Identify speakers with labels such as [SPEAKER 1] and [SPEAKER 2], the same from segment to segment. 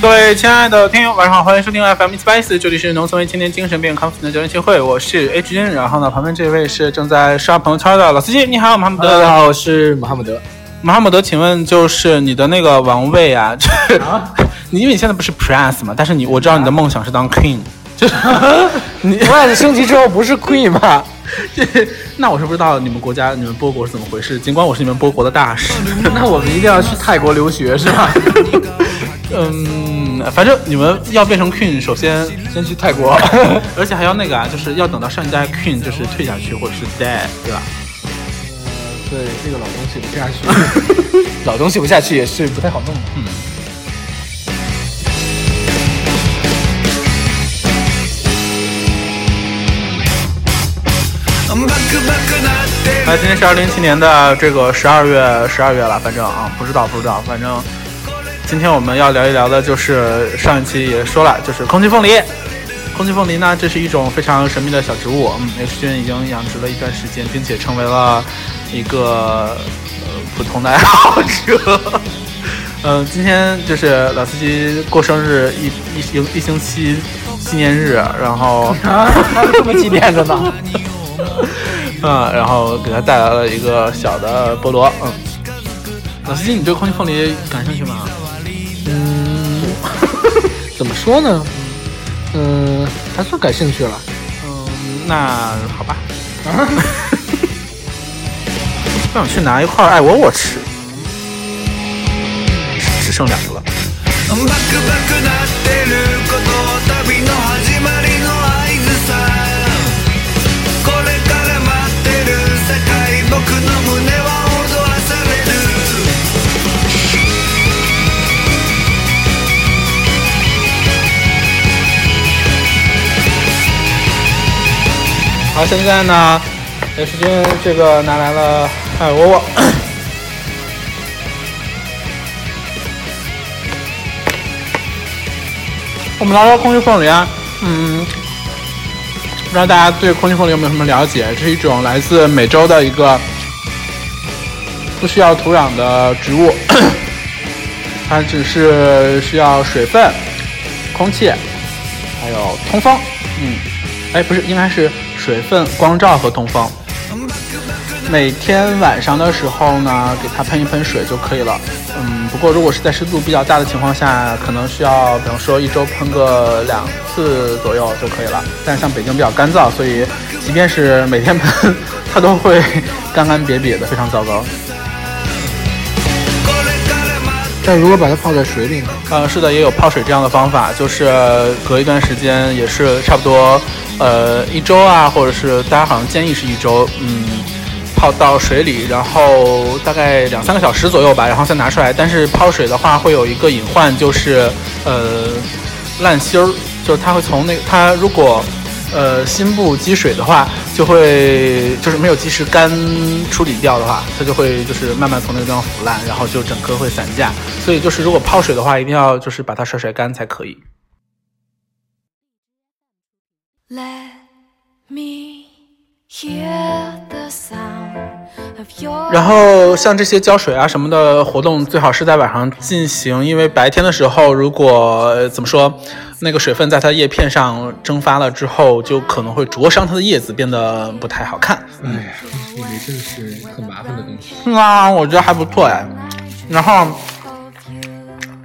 [SPEAKER 1] 各位亲爱的听友，晚上好，欢迎收听 FM 一七八四，这里是农村为青年精神病康复的交流协会，我是 H 君。然后呢，旁边这位是正在刷朋友圈的老司机，你好，马哈姆德。
[SPEAKER 2] 大家好，我是马哈姆德。
[SPEAKER 1] 马哈姆德，请问就是你的那个王位啊？啊？你因为你现在不是 Prince 嘛？但是你我知道你的梦想是当 King，就 是
[SPEAKER 2] 你 Prince 升级之后不是 Queen 吗？
[SPEAKER 1] 那我是不知道你们国家你们波国是怎么回事。尽管我是你们波国的大使，
[SPEAKER 2] 那我们一定要去泰国留学是吧？
[SPEAKER 1] 嗯，反正你们要变成 Queen，首先
[SPEAKER 2] 先去泰国，
[SPEAKER 1] 而且还要那个啊，就是要等到上一代 Queen 就是退下去或者是 dead，对吧？
[SPEAKER 2] 嗯，对，这个老东西不下去，老东西不下去也是不太好弄的。嗯。
[SPEAKER 1] 那今天是二零一七年的这个十二月十二月了，反正啊，不知道不知道，反正。今天我们要聊一聊的，就是上一期也说了，就是空气凤梨。空气凤梨呢，这是一种非常神秘的小植物。嗯，H 君已经养殖了一段时间，并且成为了一个呃普通的爱好者。嗯，今天就是老司机过生日一一星一星期纪念日，然后
[SPEAKER 2] 啊，这么纪念着呢。
[SPEAKER 1] 嗯，然后给他带来了一个小的菠萝。嗯，老司机，你对空气凤梨感兴趣吗？
[SPEAKER 2] 嗯，怎么说呢？嗯，还算感兴趣了。
[SPEAKER 1] 嗯，那好吧。啊，我想去拿一块爱窝窝吃，只剩两个了。好，现在呢，H 君这个拿来了爱窝窝。我们聊聊空气凤梨啊，嗯，不知道大家对空气凤梨有没有什么了解？这是一种来自美洲的一个不需要土壤的植物，它只是需要水分、空气，还有通风。嗯，哎，不是，应该是。水分、光照和通风。每天晚上的时候呢，给它喷一喷水就可以了。嗯，不过如果是在湿度比较大的情况下，可能需要，比方说一周喷个两次左右就可以了。但像北京比较干燥，所以即便是每天喷，它都会干干瘪瘪的，非常糟糕。
[SPEAKER 2] 但如果把它泡在水里呢？
[SPEAKER 1] 嗯，是的，也有泡水这样的方法，就是隔一段时间，也是差不多。呃，一周啊，或者是大家好像建议是一周，嗯，泡到水里，然后大概两三个小时左右吧，然后再拿出来。但是泡水的话会有一个隐患，就是呃烂芯儿，就是它会从那它如果呃心部积水的话，就会就是没有及时干处理掉的话，它就会就是慢慢从那个地方腐烂，然后就整颗会散架。所以就是如果泡水的话，一定要就是把它甩甩干才可以。Let me 然后像这些浇水啊什么的活动，最好是在晚上进行，因为白天的时候，如果怎么说，那个水分在它叶片上蒸发了之后，就可能会灼伤它的叶子，变得不太好看。
[SPEAKER 2] 哎呀，这个真是很麻烦的东西。
[SPEAKER 1] 是啊，我觉得还不错哎。然后，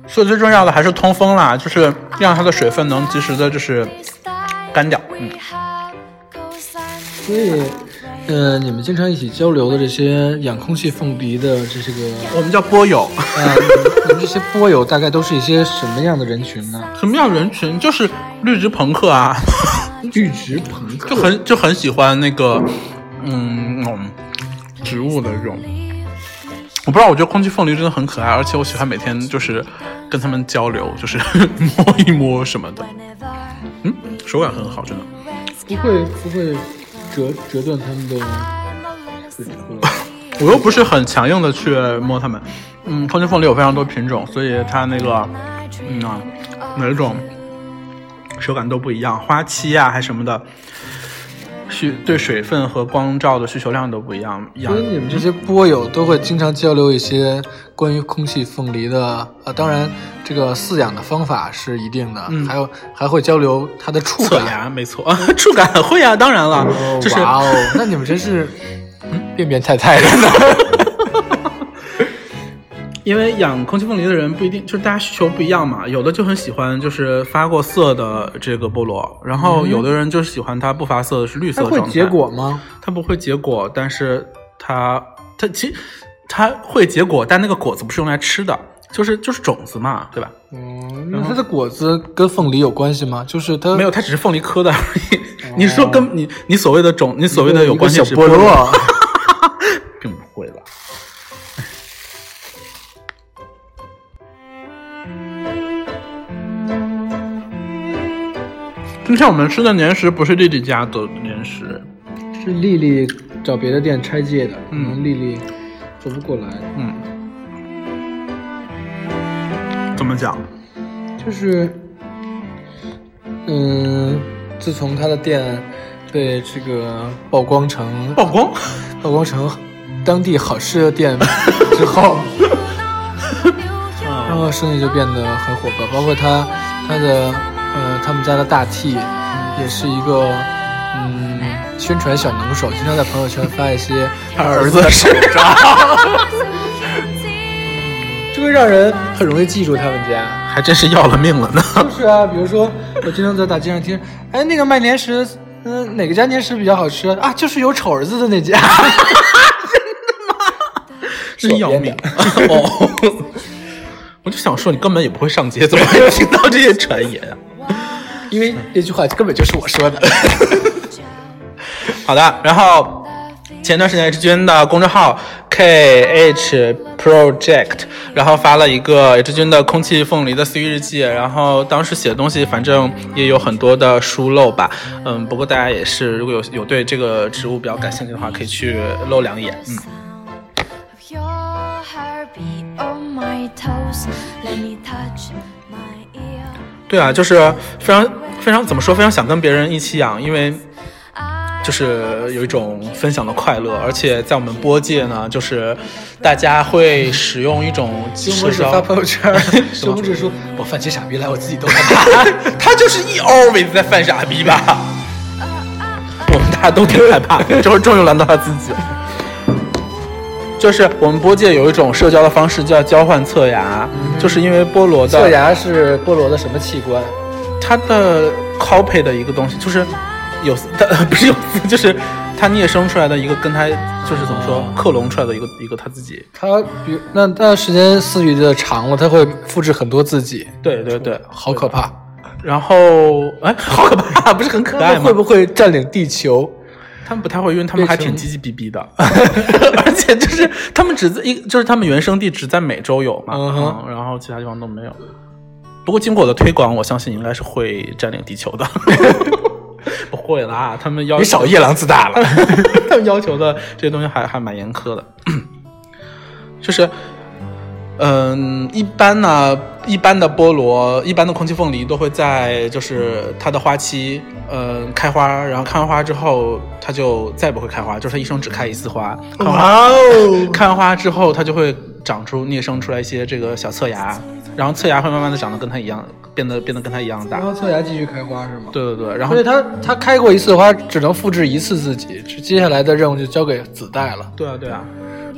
[SPEAKER 1] 所以最重要的还是通风啦，就是让它的水分能及时的，就是。干掉，嗯。
[SPEAKER 2] 所以，呃，你们经常一起交流的这些养空气凤梨的这些个，
[SPEAKER 1] 我们叫波友。
[SPEAKER 2] 啊，你们这些波友大概都是一些什么样的人群呢？
[SPEAKER 1] 什么样人群？就是绿植朋克啊，
[SPEAKER 2] 绿植朋克，
[SPEAKER 1] 就很就很喜欢那个，嗯，植物的这种。我不知道，我觉得空气凤梨真的很可爱，而且我喜欢每天就是跟他们交流，就是 摸一摸什么的。嗯，手感很好，真的。
[SPEAKER 2] 不会不会折折断他们的。
[SPEAKER 1] 我又不是很强硬的去摸它们。嗯，空气凤梨有非常多品种，所以它那个，嗯啊，哪种手感都不一样，花期呀还什么的，需对水分和光照的需求量都不一样。养
[SPEAKER 2] 所以你们这些播友都会经常交流一些关于空气凤梨的，呃，当然这个饲养的方法是一定的，
[SPEAKER 1] 嗯
[SPEAKER 2] 还有还会交流它的触感。
[SPEAKER 1] 没错，触感会啊，当然了，
[SPEAKER 2] 哦
[SPEAKER 1] 就是
[SPEAKER 2] 哇哦，那你们真是变变态态的呢。
[SPEAKER 1] 因为养空气凤梨的人不一定，就是大家需求不一样嘛。有的就很喜欢就是发过色的这个菠萝，然后有的人就喜欢它不发色的是绿色的状态。
[SPEAKER 2] 它会结？果吗？
[SPEAKER 1] 它不会结果，但是它它其实它会结果，但那个果子不是用来吃的，就是就是种子嘛，对吧？
[SPEAKER 2] 嗯，那它的果子跟凤梨有关系吗？就是它
[SPEAKER 1] 没有，它只是凤梨科的而已。你说跟你你所谓的种，你所谓的有关系是
[SPEAKER 2] 菠萝。
[SPEAKER 1] 今天我们吃的年食不是丽丽家的年食，
[SPEAKER 2] 是丽丽找别的店拆借的，
[SPEAKER 1] 嗯
[SPEAKER 2] 可能丽丽做不过来。
[SPEAKER 1] 嗯，怎么讲？
[SPEAKER 2] 就是，嗯，自从他的店被这个曝光成
[SPEAKER 1] 曝光？
[SPEAKER 2] 曝光成当地好吃的店之后，然后生意就变得很火爆，包括他他的呃他们家的大 T 也是一个嗯宣传小能手，经常在朋友圈发一些 他儿子的手照，就会 让人很容易记住他们家。
[SPEAKER 1] 还真是要了命了呢。
[SPEAKER 2] 就是啊，比如说我经常在大街上听，哎，那个卖年食，嗯、哪个家年食比较好吃啊？就是有丑儿子的那家。
[SPEAKER 1] 真要命！哦，我就想说，你根本也不会上街，怎么会听到这些传言啊？
[SPEAKER 2] 因为那句话根本就是我说的。
[SPEAKER 1] 好的，然后前段时间 H 君的公众号 KH Project，然后发了一个 H 君的空气凤梨的私域日记，然后当时写的东西反正也有很多的疏漏吧，嗯，不过大家也是如果有有对这个植物比较感兴趣的话，可以去露两眼，嗯。
[SPEAKER 3] Your heartbeat on my toes. Let me touch my ear.
[SPEAKER 1] 对啊，就是非常非常怎么说，非常想跟别人一起养，因为就是有一种分享的快乐，而且在我们播界呢，就是大家会使用一种社交
[SPEAKER 2] 发朋友圈，熊拇指说：“我犯起傻逼来，我自己都害怕。
[SPEAKER 1] 他就是一 always 在犯傻逼吧？我们大家都挺害怕的，这回终于轮到他自己。就是我们波界有一种社交的方式叫交换侧牙，就是因为菠萝”的
[SPEAKER 2] 侧牙是菠萝的什么器官？
[SPEAKER 1] 它的 copy 的一个东西，就是有它 不是有，就是它啮生出来的一个跟它就是怎么说克隆出来的一个一个它自己。
[SPEAKER 2] 它比如那那时间饲育的长了，它会复制很多自己，
[SPEAKER 1] 对对对，
[SPEAKER 2] 好可怕。
[SPEAKER 1] 然后哎，好可怕，不是很可爱吗？
[SPEAKER 2] 会不会占领地球？
[SPEAKER 1] 他们不太会，因为他们还挺
[SPEAKER 2] 变成
[SPEAKER 1] 唧唧逼逼的，而且就是他们只在一，就是他们原生地只在美洲有嘛，
[SPEAKER 2] 嗯哼
[SPEAKER 1] 然后其他地方都没有。不过经过我的推广，我相信应该是会占领地球的。不会啦，他们要
[SPEAKER 2] 你少夜郎自大了。
[SPEAKER 1] 他们要求的这些东西还还蛮严苛的，就是，嗯，一般呢，一般的菠萝，一般的空气凤梨都会在就是它的花期，嗯，开花，然后开完花之后，它就再也不会开花，就是它一生只开一次花。开完花之后，它就会长出孽生出来一些这个小侧芽，然后侧芽会慢慢的长得跟它一样，变得变得跟它一样大
[SPEAKER 2] 然。后侧芽继续开花是吗？
[SPEAKER 1] 对对对，然后
[SPEAKER 2] 它它开过一次花，只能复制一次自己，接下来的任务就交给子代了。
[SPEAKER 1] 对啊，对啊，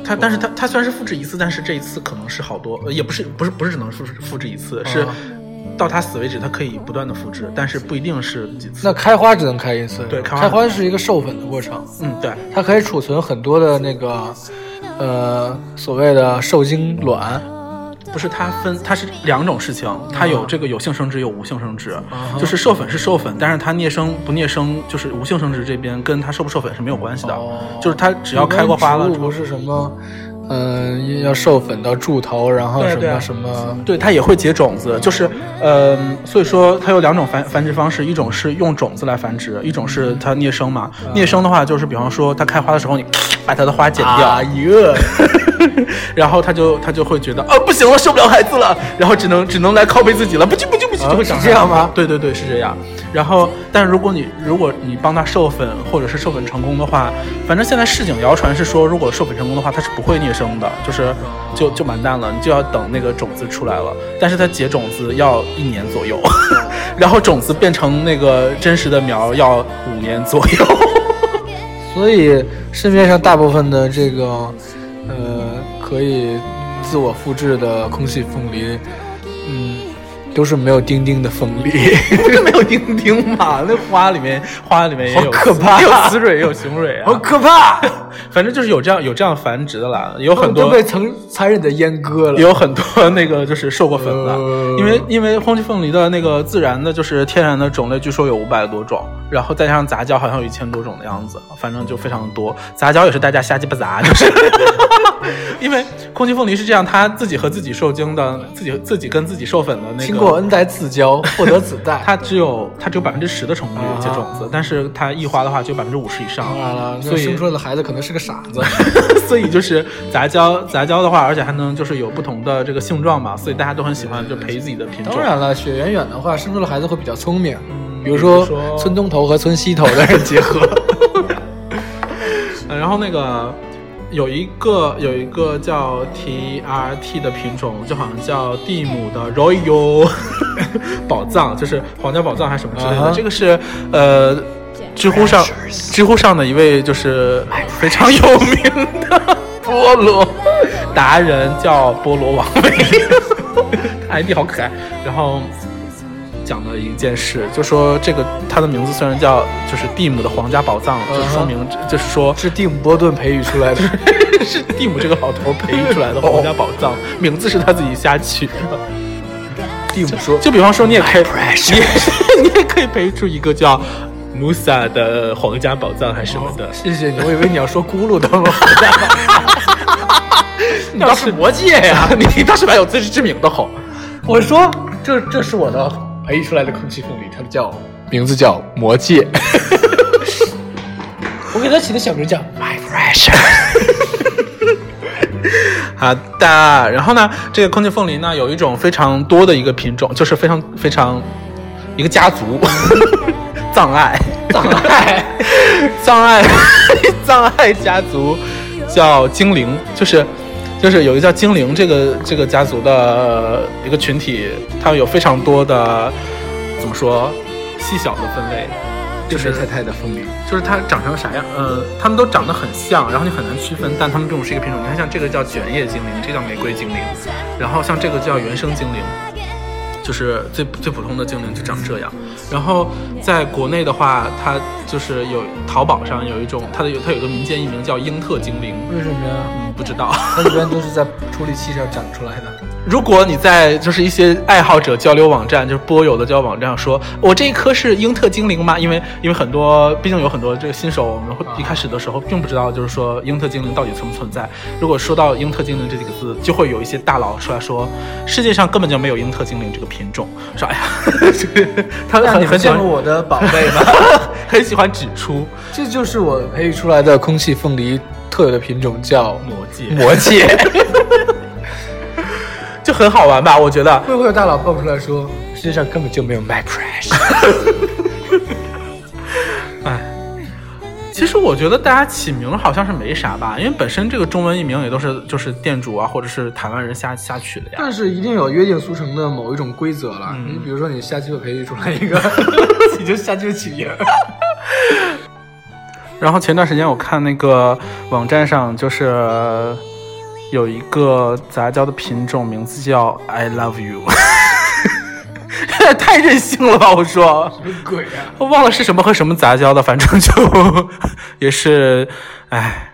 [SPEAKER 1] 它但是它它虽然是复制一次，但是这一次可能是好多，呃也不是不是不是只能复制复制一次，是
[SPEAKER 2] 啊
[SPEAKER 1] 到它死为止，它可以不断的复制，但是不一定是几次。
[SPEAKER 2] 那开花只能开一次，
[SPEAKER 1] 对开花
[SPEAKER 2] 开花是一个授粉的过程，
[SPEAKER 1] 嗯，对，
[SPEAKER 2] 它可以储存很多的那个呃所谓的受精卵。
[SPEAKER 1] 不是它分它是两种事情，它有这个有性生殖有无性生殖，
[SPEAKER 2] 哈
[SPEAKER 1] 就是授粉是授粉，但是它孽生不孽生，就是无性生殖这边跟它授不授粉是没有关系的，就是它只要开过花了
[SPEAKER 2] 不是什么，嗯、要授粉到柱头，然后什
[SPEAKER 1] 对对。啊
[SPEAKER 2] 么什么，
[SPEAKER 1] 对，它也会结种子，就是，嗯，所以说它有两种繁繁殖方式，一种是用种子来繁殖，一种是它孽生嘛。孽生的话，就是比方说它开花的时候，你把它的花剪掉，
[SPEAKER 2] 啊哟，
[SPEAKER 1] 然后它就它就会觉得，啊，不行了，受不了孩子了，然后只能只能来靠背自己了，不行不行不行，就会长
[SPEAKER 2] 这样吗？
[SPEAKER 1] 对对对，是这样。然后，但如果你如果你帮他授粉或者是授粉成功的话，反正现在市井谣传是说，如果授粉成功的话，它是不会孽生的，就是就就完蛋了，你就要等那个种子出来了。但是它结种子要一年左右，然后种子变成那个真实的苗要五年左右。
[SPEAKER 2] 所以市面上大部分的这个呃可以自我复制的空气凤梨，嗯，都是没有丁丁的凤梨。
[SPEAKER 1] 没有丁丁嘛？那花里面花里面也有
[SPEAKER 2] 好可怕
[SPEAKER 1] 也有雌蕊也有雄蕊啊，
[SPEAKER 2] 好可怕！
[SPEAKER 1] 反正就是有这样有这样繁殖的啦，有很多
[SPEAKER 2] 都被曾残忍的阉割了。
[SPEAKER 1] 有很多那个就是受过粉的，
[SPEAKER 2] 呃
[SPEAKER 1] 因为因为空气凤梨的那个自然的就是天然的种类，据说有五百多种，然后再加上杂交好像有一千多种的样子，反正就非常的多。杂交也是大家瞎鸡巴杂，就是因为空气凤梨是这样，它自己和自己受精的，自己自己跟自己授粉的那个，
[SPEAKER 2] 经过 N 代自交，获得子代。
[SPEAKER 1] 它只有它只有百分之十的成功率
[SPEAKER 2] 啊
[SPEAKER 1] 结种子，但是它异花的话就有百分之五十以上。
[SPEAKER 2] 当然了，
[SPEAKER 1] 所以
[SPEAKER 2] 生出来的孩子可能是个傻子。
[SPEAKER 1] 所以就是杂交，杂交的话，而且还能就是有不同的这个性状嘛，所以大家都很喜欢就培育自己的品种。
[SPEAKER 2] 当然了，血缘远的话，生出来孩子会比较聪明。比如
[SPEAKER 1] 比
[SPEAKER 2] 说
[SPEAKER 1] 如说
[SPEAKER 2] 村东头和村西头的人结合。
[SPEAKER 1] 呃，然后那个有一个有一个叫 TRT 的品种，就好像叫蒂姆的 Royal 宝藏，就是皇家宝藏还是什么之类的。这个是呃，知乎上知乎上的一位就是非常有名的菠萝 达人，叫菠萝王伟，ID 好可爱。然后。讲的一件事，就说这个他的名字虽然叫就是蒂姆的皇家宝藏，就是说明就是说
[SPEAKER 2] 是蒂姆·波顿培育出来的。
[SPEAKER 1] 是蒂姆这个老头培育出来的皇家宝藏，名字是他自己瞎取的。
[SPEAKER 2] 蒂姆说
[SPEAKER 1] 就比方说，你也可以，你也 你也可以培育出一个叫穆萨的皇家宝藏还是什么的。
[SPEAKER 2] 谢谢你，我以为你要说咕噜的呢。
[SPEAKER 1] 你倒是魔戒呀，你倒是蛮有自知之明的吼。
[SPEAKER 2] 我说这这是我的培育出来的空气凤梨，它的叫名字叫魔戒。我给它起的小名叫 My Pressure。
[SPEAKER 1] 好的，然后呢，这个空气凤梨呢有一种非常多的一个品种，就是非常非常一个家族，藏爱，藏爱，藏爱，藏爱家族叫精灵，就是就是有一个叫精灵这个这个家族的一个群体，他们有非常多的怎么说细小的分类，就是
[SPEAKER 2] 太太的凤梨，
[SPEAKER 1] 就是它长成啥样，呃，它们都长得很像，然后你很难区分，但它们这种是一个品种。你看，像这个叫卷叶精灵，这个叫玫瑰精灵，然后像这个叫原生精灵，就是最最普通的精灵就长这样。然后在国内的话，它就是有淘宝上有一种，它的有它有个民间艺名叫英特精灵，
[SPEAKER 2] 为什么呀？
[SPEAKER 1] 不知道。
[SPEAKER 2] 它一般都是在处理器上长出来的。
[SPEAKER 1] 如果你在就是一些爱好者交流网站，就是播友的交流网站上说，我这一颗是英特精灵吗？因为因为很多，毕竟有很多这个新手，我们会一开始的时候并不知道，就是说英特精灵到底存不存在。如果说到英特精灵这几个字，就会有一些大佬出来说，世界上根本就没有英特精灵这个品种。说哎呀，这 个他很很喜欢
[SPEAKER 2] 我的宝贝吗？
[SPEAKER 1] 很喜欢指出
[SPEAKER 2] 这就是我培育出来的空气凤梨特有的品种，叫
[SPEAKER 1] 魔戒，
[SPEAKER 2] 魔戒。
[SPEAKER 1] 就很好玩吧？我觉得
[SPEAKER 2] 会不会有大佬蹦出来说，世界上根本就没有 My Pressure？
[SPEAKER 1] 哎，其实我觉得大家起名好像是没啥吧，因为本身这个中文译名也都是就是店主啊或者是台湾人瞎瞎取的呀。
[SPEAKER 2] 但是一定有约定俗成的某一种规则了。
[SPEAKER 1] 嗯
[SPEAKER 2] 你比如说，你瞎鸡巴培育出来一个，你就瞎鸡巴起名。
[SPEAKER 1] 然后前段时间我看那个网站上就是有一个杂交的品种，名字叫 I Love You，太任性了吧？我说。
[SPEAKER 2] 什么鬼啊？
[SPEAKER 1] 我忘了是什么和什么杂交的，反正就 也是，哎，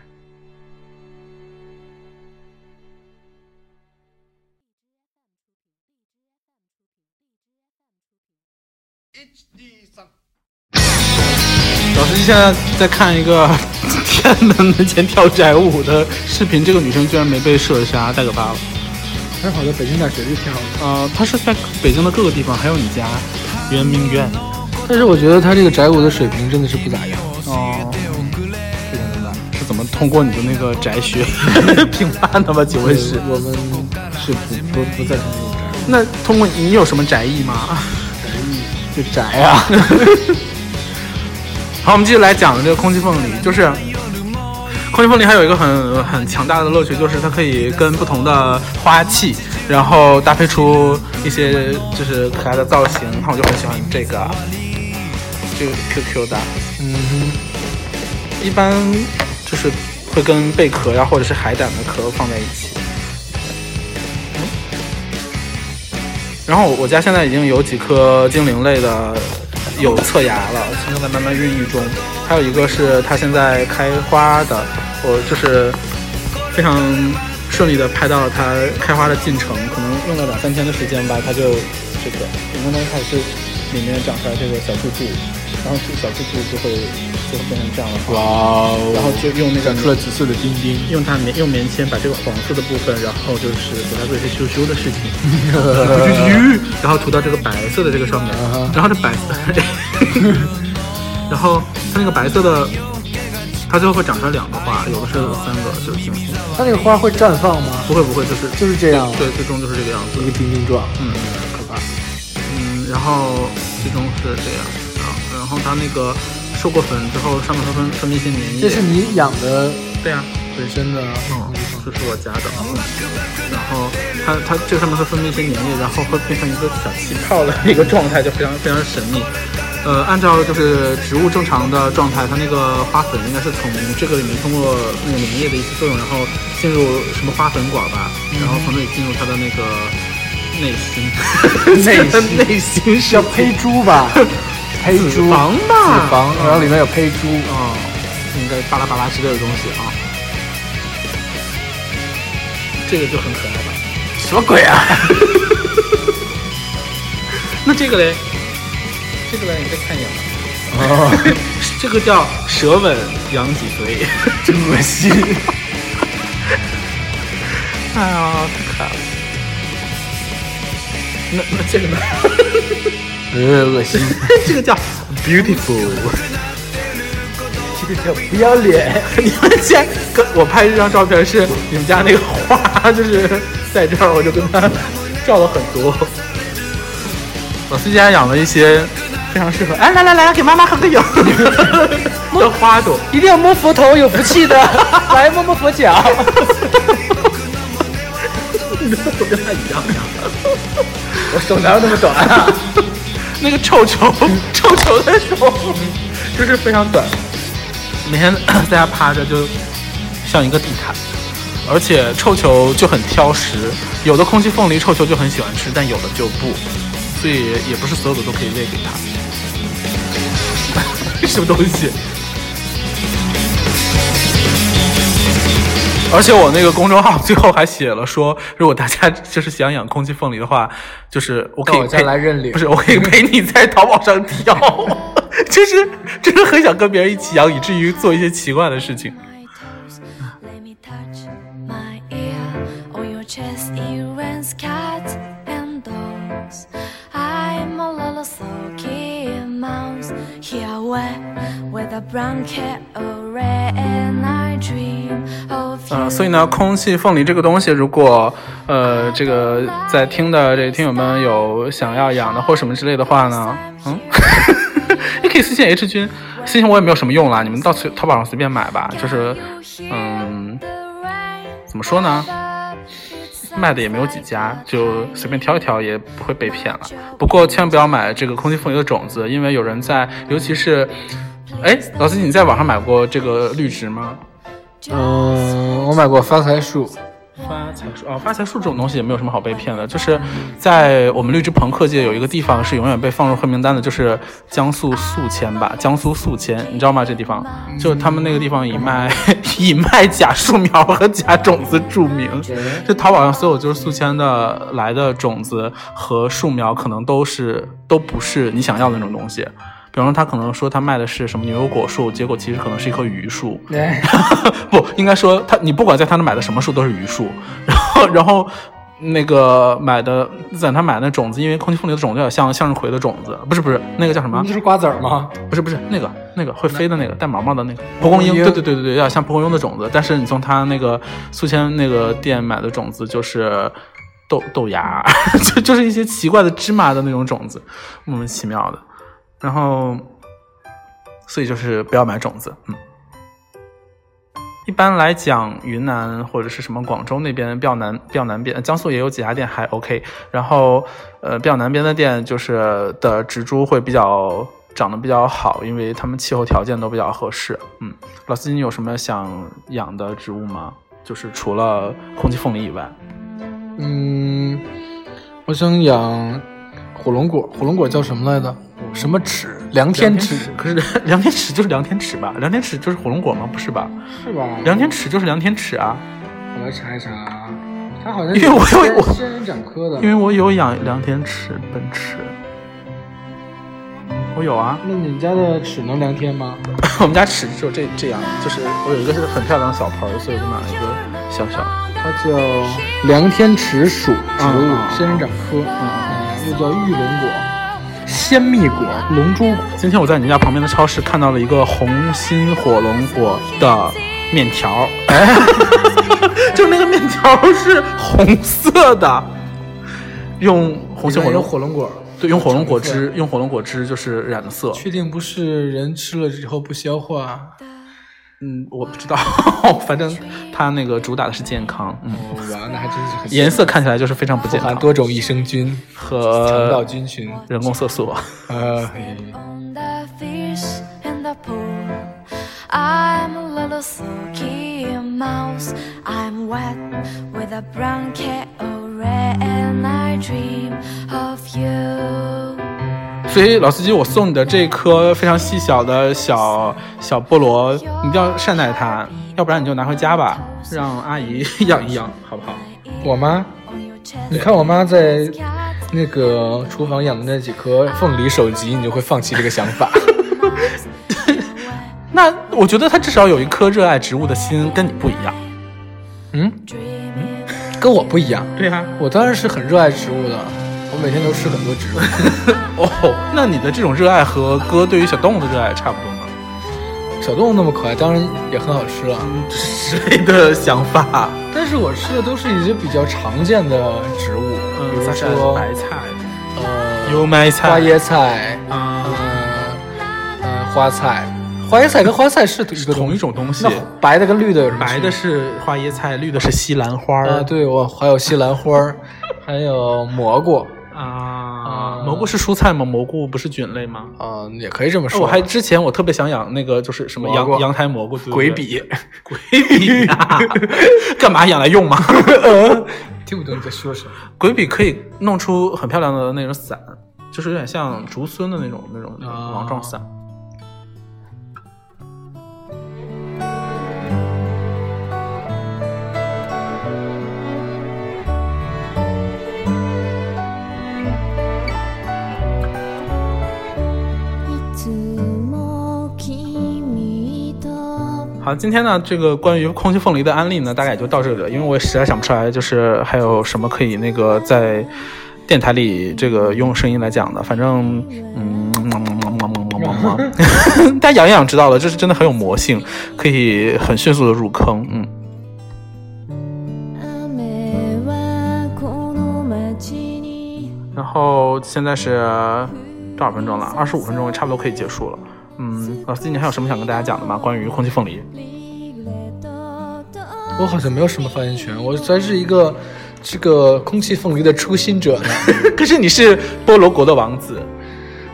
[SPEAKER 1] 老师现在在看一个 天安门门前跳宅舞的视频，这个女生居然没被射杀，太可怕了。
[SPEAKER 2] 还好在北京大学里跳的。
[SPEAKER 1] 呃，她是在北京的各个地方，还有你家圆明园。
[SPEAKER 2] 但是我觉得她这个宅舞的水平真的是不咋样。
[SPEAKER 1] 哦，非常的烂，是怎么通过你的那个宅学评判的吗？请问是？
[SPEAKER 2] 我们是不不不赞成这种宅舞。
[SPEAKER 1] 那通过你有什么宅艺吗？
[SPEAKER 2] 宅 艺就宅啊。
[SPEAKER 1] 好，我们继续来讲这个空气凤梨，就是空气凤梨还有一个很很强大的乐趣，就是它可以跟不同的花器，然后搭配出一些就是可爱的造型。那我就很喜欢这个，这个 QQ 的，
[SPEAKER 2] 嗯哼，
[SPEAKER 1] 一般就是会跟贝壳呀或者是海胆的壳放在一起。然后我家现在已经有几颗精灵类的有侧芽了，现在在慢慢孕育中。还有一个是它现在开花的，我就是非常顺利的拍到了它开花的进程，可能用了两三天的时间吧，它就这个，你看它开始里面长出来这个小柱柱，然后这小柱柱就会就会变成这样的花。
[SPEAKER 2] 哇哦，
[SPEAKER 1] 然后就用那个
[SPEAKER 2] 长出了紫色的丁丁。
[SPEAKER 1] 用它棉用棉签把这个黄色的部分，然后就是给它做一些羞羞的事情，然后涂到这个白色的这个上面然后这白色，然后它那个白色的，它最后会长出来两个花，有的是有三个，就是挺
[SPEAKER 2] 它那个花会绽放吗？
[SPEAKER 1] 不会不会，就是
[SPEAKER 2] 就是这样
[SPEAKER 1] 对，最终就是这个样子
[SPEAKER 2] 一，个冰晶状，
[SPEAKER 1] 嗯
[SPEAKER 2] 可怕。
[SPEAKER 1] 嗯，然后最终是这样啊，然后它那个授过粉之后，上面会分分泌一些粘液，
[SPEAKER 2] 这是你养的
[SPEAKER 1] 对呀、
[SPEAKER 2] 本身的，
[SPEAKER 1] 嗯，这是我家的，然后它它这个上面会分泌一些粘液，然后会变成一个小气泡的一个状态，就非常非常神秘。呃，按照就是植物正常的状态，它那个花粉应该是从这个里面通过那个粘液的一些作用，然后进入什么花粉管吧，然后从那里进入它的那个内心，
[SPEAKER 2] 内心
[SPEAKER 1] 内心是
[SPEAKER 2] 要胚珠吧？胚珠
[SPEAKER 1] 脂肪吧
[SPEAKER 2] 脂肪，然后里面有胚珠。
[SPEAKER 1] 哦，应该巴拉巴拉之类的东西啊。这个就很可爱吧？
[SPEAKER 2] 什么鬼啊？
[SPEAKER 1] 那这个嘞？这个嘞，你再看一眼。
[SPEAKER 2] 哦，
[SPEAKER 1] 这个叫舌吻羊脊髓。
[SPEAKER 2] 真恶心。
[SPEAKER 1] 哎呀，太可爱了。那那这个呢？
[SPEAKER 2] 呃，恶心。
[SPEAKER 1] 这个叫 beautiful。
[SPEAKER 2] 这个叫不要脸。
[SPEAKER 1] 你们竟然跟我拍这张照片是你们家那个花，就是在这儿，我就跟他照了很多。我最近还养了一些非常适合，哎，来来来，给妈妈合个影的 花朵。
[SPEAKER 2] 一定要摸佛头，有福气的。来摸摸佛脚。
[SPEAKER 1] 你的手跟他一样呀。
[SPEAKER 2] 我手哪有那么短啊？
[SPEAKER 1] 那个臭球，臭球的手就是非常短，每天 在家趴着就像一个地毯，而且臭球就很挑食，有的空气凤梨臭球就很喜欢吃，但有的就不，所以也不是所有的都可以喂给它。什么东西？而且我那个公众号最后还写了说，如果大家就是想养空气凤梨的话，就是我可以
[SPEAKER 2] 到我家
[SPEAKER 1] 陪
[SPEAKER 2] 来认领
[SPEAKER 1] 不是我可以陪你在淘宝上 挑，就是真的很想跟别人一起养，以至于做一些奇怪的事情。呃，所以呢，空气凤梨这个东西，如果呃这个在听的这个听友们有想要养的或什么之类的话呢，嗯，也可以私信 H 君，私信我也没有什么用啦，你们到随淘宝上随便买吧，就是嗯，怎么说呢？卖的也没有几家，就随便挑一挑，也不会被骗了。不过千万不要买这个空气凤梨的种子，因为有人在，尤其是，哎，老师，你在网上买过这个绿植吗？
[SPEAKER 2] 嗯，我买过发财树。
[SPEAKER 1] 发财树啊，发财树这种东西也没有什么好被骗的。就是在我们绿植朋克界有一个地方是永远被放入黑名单的，就是江苏宿迁吧，江苏宿迁，你知道吗？这地方就是他们那个地方以卖 以卖假树苗和假种子著名。就淘宝上所有就是宿迁的来的种子和树苗，可能都是都不是你想要的那种东西。比方说，他可能说他卖的是什么牛油果树，结果其实可能是一棵榆树。
[SPEAKER 2] 哎，
[SPEAKER 1] 不应该说他，你不管在他那买的什么树都是榆树，然后然后那个买的在他买的那种子，因为空气凤梨的种子有点像向日葵的种子，不是不是那个叫什么
[SPEAKER 2] 就？是瓜子儿吗？
[SPEAKER 1] 不是不是那个那个会飞的那个带毛毛的那个蒲公英对对对对对，有点像蒲公英的种子，但是你从他那个宿迁那个店买的种子就是豆豆芽，就就是一些奇怪的芝麻的那种种子，莫名其妙的。然后，所以就是不要买种子，嗯。一般来讲，云南或者是什么广州那边比较南，比较南边，江苏也有几家店还 OK。然后，呃，比较南边的店就是的植株会比较长得比较好，因为他们气候条件都比较合适。嗯，老司机，你有什么想养的植物吗？就是除了空气凤梨以外，
[SPEAKER 2] 嗯，我想养火龙果，火龙果叫什么来着？什么尺？量天尺？
[SPEAKER 1] 可是 量天尺就是量天尺吧？量天尺就是火龙果吗？不是吧？
[SPEAKER 2] 是吧？
[SPEAKER 1] 量天尺就是量天尺啊。
[SPEAKER 2] 我来查一查，它好像
[SPEAKER 1] 因为我有我
[SPEAKER 2] 仙人掌科的。
[SPEAKER 1] 因为我有养良天尺、奔驰，我有啊。
[SPEAKER 2] 那你家的尺能量天吗？
[SPEAKER 1] 我们家尺只有这这样，就是我有一个是很漂亮的小盆，所以我就买了一个小小。
[SPEAKER 2] 它叫量天齿属植物，
[SPEAKER 1] 嗯
[SPEAKER 2] 仙人掌科，嗯，又叫玉龙果、鲜蜜果、龙珠果。
[SPEAKER 1] 今天我在你家旁边的超市看到了一个红心火龙果的面条，哎，就那个面条是红色的，用红心火
[SPEAKER 2] 有
[SPEAKER 1] 龙
[SPEAKER 2] 火龙果，
[SPEAKER 1] 对，用火龙果汁，用火龙果汁就是染的色。
[SPEAKER 2] 确定不是人吃了之后不消化？
[SPEAKER 1] 嗯，我不知道，反正它那个主打的是健康，嗯，
[SPEAKER 2] 哦，哇，那还真是很
[SPEAKER 1] 颜色看起来就是非常不健康，
[SPEAKER 2] 多种益生菌和、肠道菌群。
[SPEAKER 1] 人工色素。
[SPEAKER 2] 呃，嘿
[SPEAKER 3] on the fish in the pool. I'm a little sulky mouse. I'm wet with a brown cat and I dream of you.
[SPEAKER 1] 所以老司机，我送你的这颗非常细小的小小菠萝，你一定要善待它，要不然你就拿回家吧，让阿姨养一养，好不好？
[SPEAKER 2] 我妈你看我妈在那个厨房养的那几颗凤梨手棘，你就会放弃这个想法。
[SPEAKER 1] 那我觉得她至少有一颗热爱植物的心，跟你不一样。
[SPEAKER 2] 嗯
[SPEAKER 3] ，Dreaming
[SPEAKER 2] 跟我不一样，
[SPEAKER 1] 对啊，
[SPEAKER 2] 我当然是很热爱植物的，我每天都吃很多植物。
[SPEAKER 1] 哦，那你的这种热爱和哥对于小动物的热爱差不多吗？
[SPEAKER 2] 小动物那么可爱，当然也很好吃啊。
[SPEAKER 1] 谁的想法？
[SPEAKER 2] 但是我吃的都是一些比较常见的植物，比如
[SPEAKER 1] 嗯，
[SPEAKER 2] 说
[SPEAKER 1] 白菜、
[SPEAKER 2] 呃
[SPEAKER 1] 油麦菜、
[SPEAKER 2] 花椰菜，
[SPEAKER 1] 啊
[SPEAKER 2] 呃，呃花菜。花椰菜跟花菜是一个
[SPEAKER 1] 同一种东西
[SPEAKER 2] 那。白的跟绿的有什么？
[SPEAKER 1] 白的是花椰菜，绿的是西兰花儿
[SPEAKER 2] 啊，对我还有西兰花儿，还有蘑菇，
[SPEAKER 1] 啊
[SPEAKER 2] 啊。
[SPEAKER 1] 蘑菇是蔬菜吗？蘑菇不是菌类吗？
[SPEAKER 2] 啊，也可以这么说。
[SPEAKER 1] 我还之前我特别想养那个，就是什么阳阳台蘑菇，
[SPEAKER 2] 鬼笔，
[SPEAKER 1] 鬼笔呀，干嘛养来用吗？
[SPEAKER 2] 听不懂你在说什么。
[SPEAKER 1] 鬼笔可以弄出很漂亮的那种伞，就是有点像竹荪的那种那种网状伞。好，今天呢，这个关于空气凤梨的安利呢，大概也就到这里了，因为我也实在想不出来，就是还有什么可以那个在电台里这个用声音来讲的。反正，嗯，大家养一养知道了，这是真的很有魔性，可以很迅速的入坑。嗯，
[SPEAKER 3] 雨はこの街に
[SPEAKER 1] 然后现在是多少分钟了？二十五分钟，差不多可以结束了。 嗯，老司机，你还有什么想跟大家讲的吗？关于空气凤梨？
[SPEAKER 2] 我好像没有什么发言权，我算是一个这个空气凤梨的初心者呢。
[SPEAKER 1] 可是你是菠萝国的王子，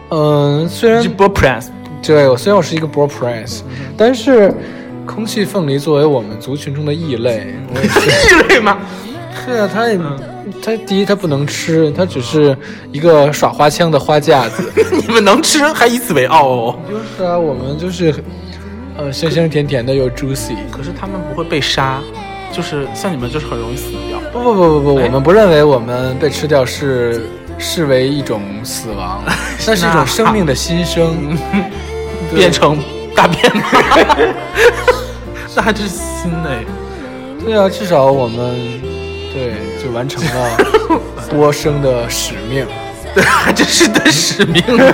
[SPEAKER 2] 嗯，虽然
[SPEAKER 1] 你是菠 prince。
[SPEAKER 2] 对我虽然我是一个 bro prince，但是空气凤梨作为我们族群中的异类，我也是。
[SPEAKER 1] 异类吗？
[SPEAKER 2] 对啊，它也，它第一它不能吃，它只是一个耍花枪的花架子。
[SPEAKER 1] 你们能吃还以此为傲哦？
[SPEAKER 2] 就是啊，我们就是，呃，香香甜甜的又 juicy。
[SPEAKER 1] 可是他们不会被杀，就是像你们就是很容易死掉。
[SPEAKER 2] 不不不不不，
[SPEAKER 1] 哎
[SPEAKER 2] 我们不认为我们被吃掉是视为一种死亡，那是一种生命的新生，
[SPEAKER 1] 变成大便吗？那还真是心哎。
[SPEAKER 2] 对啊，至少我们对就完成了 播生的使命。
[SPEAKER 1] 对，还真是的使命啊，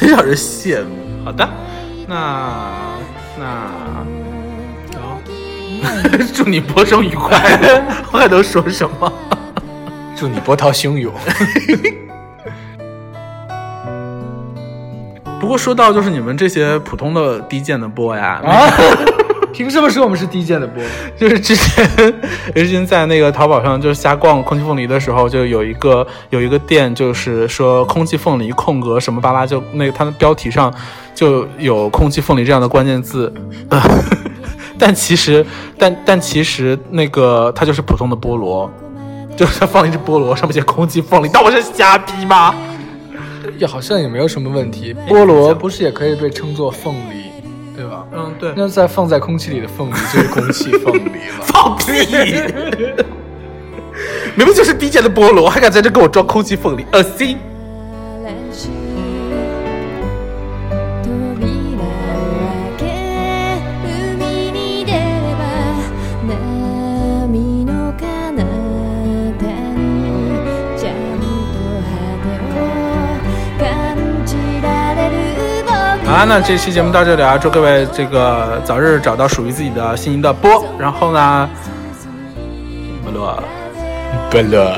[SPEAKER 1] 让人羡慕。好的，那那好，祝你播生愉快。我还能说什么？
[SPEAKER 2] 祝你波涛汹涌。
[SPEAKER 1] 不过说到就是你们这些普通的低贱的播呀，
[SPEAKER 2] 啊，凭什么说我们是低贱的波？
[SPEAKER 1] 就是之前之前在那个淘宝上就是瞎逛空气凤梨的时候，就有一个有一个店，就是说空气凤梨空格什么巴拉，就那个它的标题上就有空气凤梨这样的关键字，呃、但其实但但其实那个它就是普通的菠萝，就是它放了一只菠萝，上面写空气凤梨，当我是瞎逼吗？
[SPEAKER 2] 也好像也没有什么问题。菠萝不是也可以被称作凤梨，对吧？
[SPEAKER 1] 嗯，对，
[SPEAKER 2] 那在放在空气里的凤梨就是空气凤梨了。
[SPEAKER 1] 放屁！明明就是低贱的菠萝，还敢在这跟我装空气凤梨，恶心！那这期节目到这里啊，祝各位这个早日找到属于自己的心仪的波。然后呢，不乐，不乐。